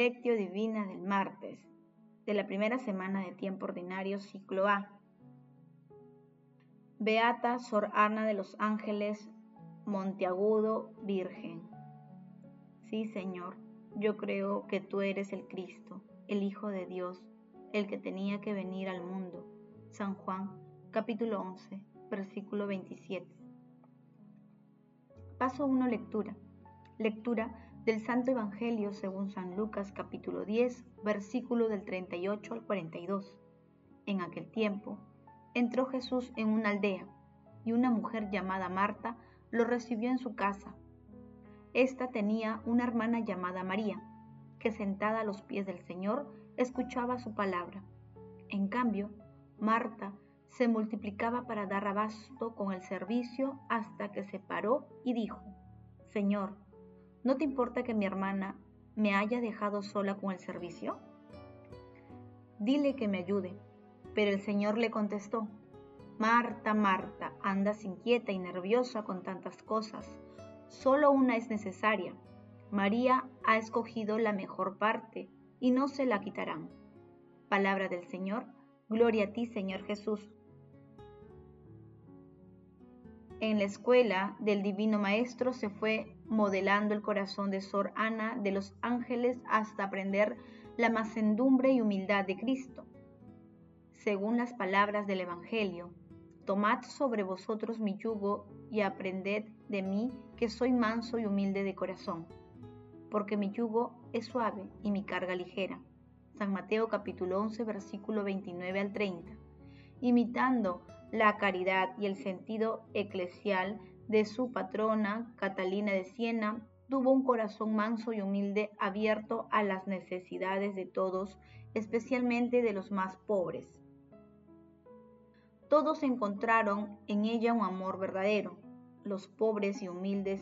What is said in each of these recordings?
Lectio Divina del martes de la primera semana de tiempo ordinario, ciclo A. Beata Sor Ana de los Ángeles, Monteagudo, Virgen. Sí, Señor, yo creo que tú eres el Cristo, el Hijo de Dios, el que tenía que venir al mundo. San Juan, capítulo 11, versículo 27. Paso 1, lectura. Lectura del Santo Evangelio según San Lucas capítulo 10, versículo del 38 al 42. En aquel tiempo, entró Jesús en una aldea, y una mujer llamada Marta lo recibió en su casa. Esta tenía una hermana llamada María, que sentada a los pies del Señor escuchaba su palabra. En cambio, Marta se multiplicaba para dar abasto con el servicio hasta que se paró y dijo, Señor, ¿no te importa que mi hermana me haya dejado sola con el servicio? Dile que me ayude. Pero el Señor le contestó, Marta, Marta, andas inquieta y nerviosa con tantas cosas. Solo una es necesaria. María ha escogido la mejor parte y no se la quitarán. Palabra del Señor, gloria a ti, Señor Jesús. En la escuela del Divino Maestro se fue modelando el corazón de Sor Ana de los Ángeles hasta aprender la macendumbre y humildad de Cristo. Según las palabras del Evangelio, tomad sobre vosotros mi yugo y aprended de mí que soy manso y humilde de corazón, porque mi yugo es suave y mi carga ligera. San Mateo capítulo 11 versículo 29 al 30. Imitando la caridad y el sentido eclesial de su patrona, Catalina de Siena, tuvo un corazón manso y humilde abierto a las necesidades de todos, especialmente de los más pobres. Todos encontraron en ella un amor verdadero. Los pobres y humildes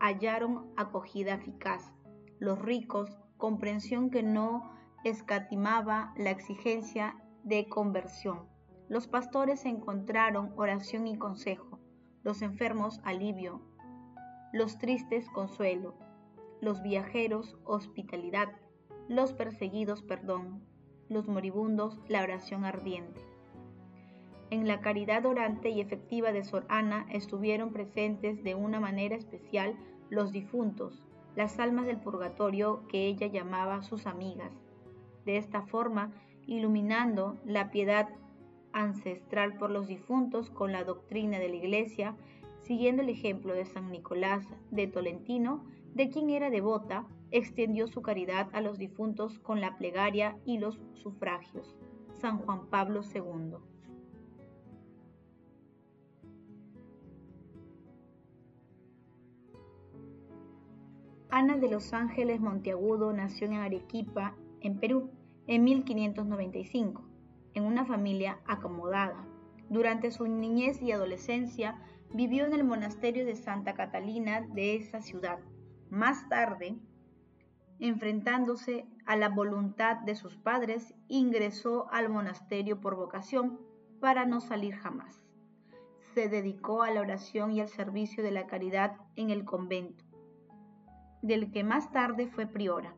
hallaron acogida eficaz. Los ricos, comprensión que no escatimaba la exigencia de conversión. Los pastores encontraron oración y consejo los enfermos alivio, los tristes consuelo, los viajeros hospitalidad, los perseguidos perdón, los moribundos la oración ardiente. En la caridad orante y efectiva de Sor Ana estuvieron presentes de una manera especial los difuntos, las almas del purgatorio que ella llamaba sus amigas. De esta forma, iluminando la piedad ancestral por los difuntos con la doctrina de la Iglesia, siguiendo el ejemplo de San Nicolás de Tolentino, de quien era devota, extendió su caridad a los difuntos con la plegaria y los sufragios. San Juan Pablo II. Ana de los Ángeles Monteagudo nació en Arequipa, en Perú, en 1595 en una familia acomodada. Durante su niñez y adolescencia vivió en el monasterio de Santa Catalina de esa ciudad. Más tarde, enfrentándose a la voluntad de sus padres, ingresó al monasterio por vocación para no salir jamás. Se dedicó a la oración y al servicio de la caridad en el convento, del que más tarde fue priora.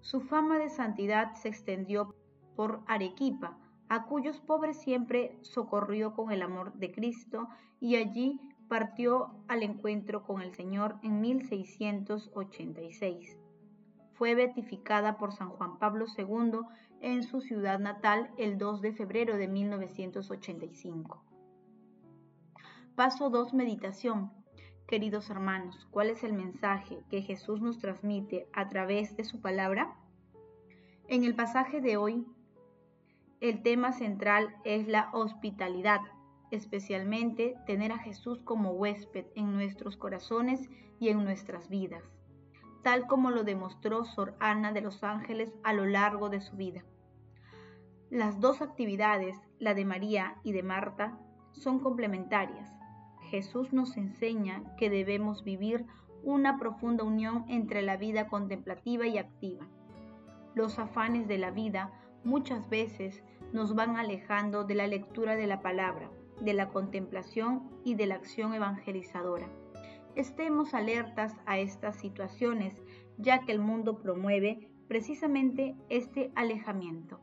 Su fama de santidad se extendió por Arequipa, a cuyos pobres siempre socorrió con el amor de Cristo y allí partió al encuentro con el Señor en 1686. Fue beatificada por San Juan Pablo II en su ciudad natal el 2 de febrero de 1985. Paso 2. Meditación. Queridos hermanos, ¿cuál es el mensaje que Jesús nos transmite a través de su palabra? En el pasaje de hoy el tema central es la hospitalidad, especialmente tener a Jesús como huésped en nuestros corazones y en nuestras vidas, tal como lo demostró Sor Ana de los Ángeles a lo largo de su vida. Las dos actividades, la de María y de Marta, son complementarias. Jesús nos enseña que debemos vivir una profunda unión entre la vida contemplativa y activa. Los afanes de la vida muchas veces nos van alejando de la lectura de la palabra, de la contemplación y de la acción evangelizadora. Estemos alertas a estas situaciones, ya que el mundo promueve precisamente este alejamiento.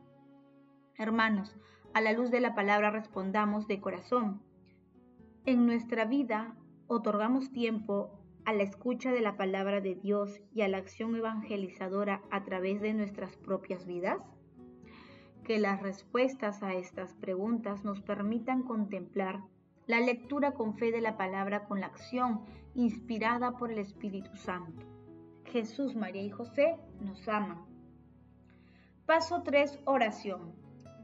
Hermanos, a la luz de la palabra respondamos de corazón. En nuestra vida otorgamos tiempo a la escucha de la palabra de Dios y a la acción evangelizadora a través de nuestras propias vidas? Que las respuestas a estas preguntas nos permitan contemplar la lectura con fe de la palabra con la acción inspirada por el Espíritu Santo. Jesús, María y José nos aman. Paso 3. Oración.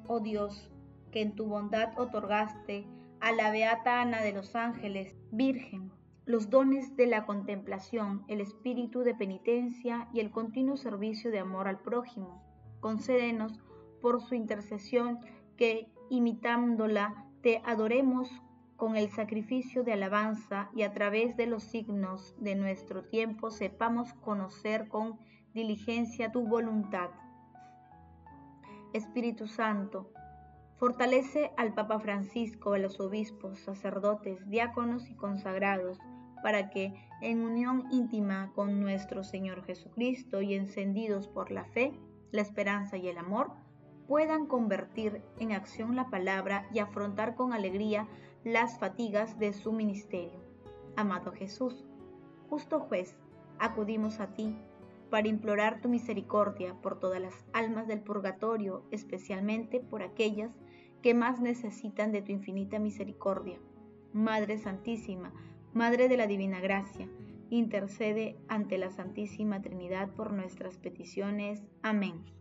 Oh Dios, que en tu bondad otorgaste a la Beata Ana de los Ángeles, Virgen, los dones de la contemplación, el espíritu de penitencia y el continuo servicio de amor al prójimo. Concédenos por su intercesión que, imitándola, te adoremos con el sacrificio de alabanza y a través de los signos de nuestro tiempo sepamos conocer con diligencia tu voluntad. Espíritu Santo, fortalece al Papa Francisco, a los obispos, sacerdotes, diáconos y consagrados, para que, en unión íntima con nuestro Señor Jesucristo y encendidos por la fe, la esperanza y el amor, puedan convertir en acción la palabra y afrontar con alegría las fatigas de su ministerio. Amado Jesús, justo juez, acudimos a ti para implorar tu misericordia por todas las almas del purgatorio, especialmente por aquellas que más necesitan de tu infinita misericordia. Madre Santísima, Madre de la Divina Gracia, intercede ante la Santísima Trinidad por nuestras peticiones. Amén.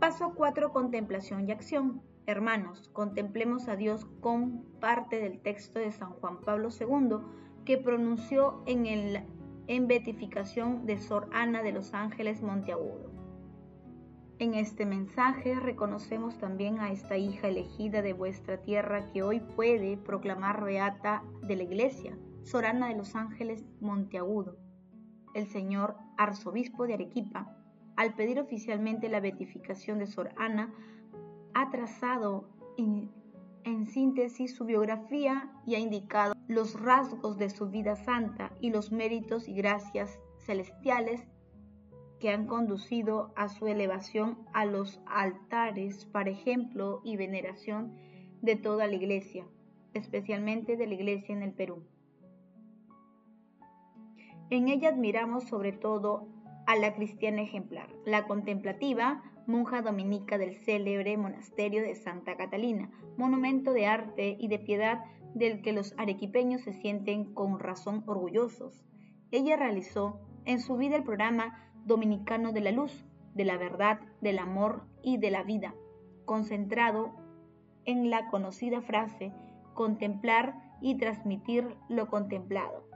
Paso 4. Contemplación y acción. Hermanos, contemplemos a Dios con parte del texto de San Juan Pablo II que pronunció en, el, en beatificación de Sor Ana de los Ángeles Monteagudo. En este mensaje reconocemos también a esta hija elegida de vuestra tierra que hoy puede proclamar beata de la iglesia, Sorana de los Ángeles Monteagudo. El señor arzobispo de Arequipa, al pedir oficialmente la beatificación de Sor Ana, ha trazado en, síntesis su biografía y ha indicado los rasgos de su vida santa y los méritos y gracias celestiales que han conducido a su elevación a los altares para ejemplo y veneración de toda la iglesia, especialmente de la iglesia en el Perú. En ella admiramos sobre todo a la cristiana ejemplar, la contemplativa, monja dominica del célebre monasterio de Santa Catalina, monumento de arte y de piedad del que los arequipeños se sienten con razón orgullosos. Ella realizó en su vida el programa dominicano de la luz, de la verdad, del amor y de la vida, concentrado en la conocida frase contemplar y transmitir lo contemplado.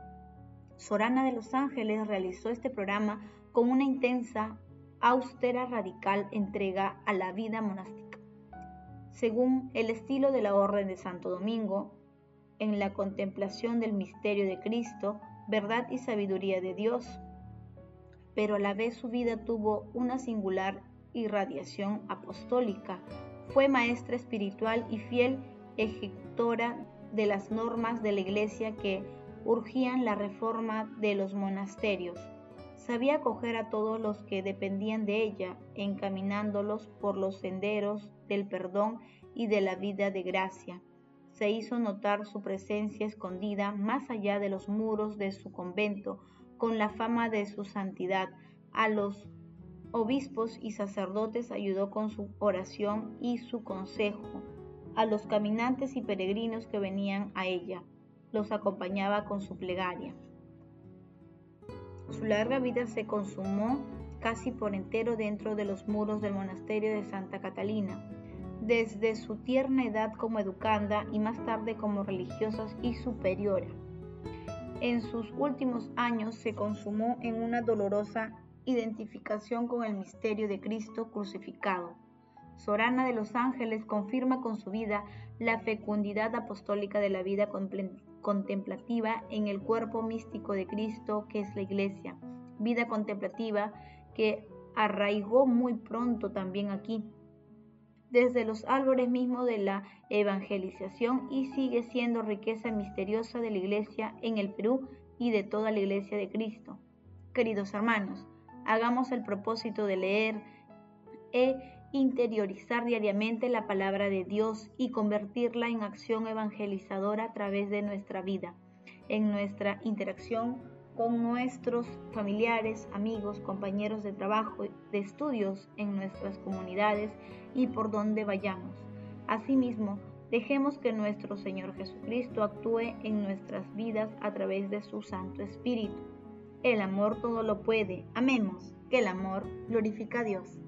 Sorana de los Ángeles realizó este programa con una intensa, austera, radical entrega a la vida monástica. Según el estilo de la Orden de Santo Domingo, en la contemplación del misterio de Cristo, verdad y sabiduría de Dios, pero a la vez su vida tuvo una singular irradiación apostólica. Fue maestra espiritual y fiel ejecutora de las normas de la Iglesia que urgían la reforma de los monasterios. Sabía acoger a todos los que dependían de ella, encaminándolos por los senderos del perdón y de la vida de gracia. Se hizo notar su presencia escondida más allá de los muros de su convento, con la fama de su santidad. A los obispos y sacerdotes ayudó con su oración y su consejo. A los caminantes y peregrinos que venían a ella, los acompañaba con su plegaria. Su larga vida se consumó casi por entero dentro de los muros del monasterio de Santa Catalina, desde su tierna edad como educanda y más tarde como religiosa y superiora en sus últimos años se consumó en una dolorosa identificación con el misterio de Cristo crucificado. Sorana de los Ángeles confirma con su vida la fecundidad apostólica de la vida contemplativa en el cuerpo místico de Cristo que es la Iglesia, vida contemplativa que arraigó muy pronto también aquí, desde los árboles mismos de la evangelización y sigue siendo riqueza misteriosa de la Iglesia en el Perú y de toda la Iglesia de Cristo. Queridos hermanos, hagamos el propósito de leer e interiorizar diariamente la palabra de Dios y convertirla en acción evangelizadora a través de nuestra vida, en nuestra interacción con nuestros familiares, amigos, compañeros de trabajo, de estudios en nuestras comunidades y por donde vayamos. Asimismo, dejemos que nuestro Señor Jesucristo actúe en nuestras vidas a través de su Santo Espíritu. El amor todo lo puede. Amemos, que el amor glorifica a Dios.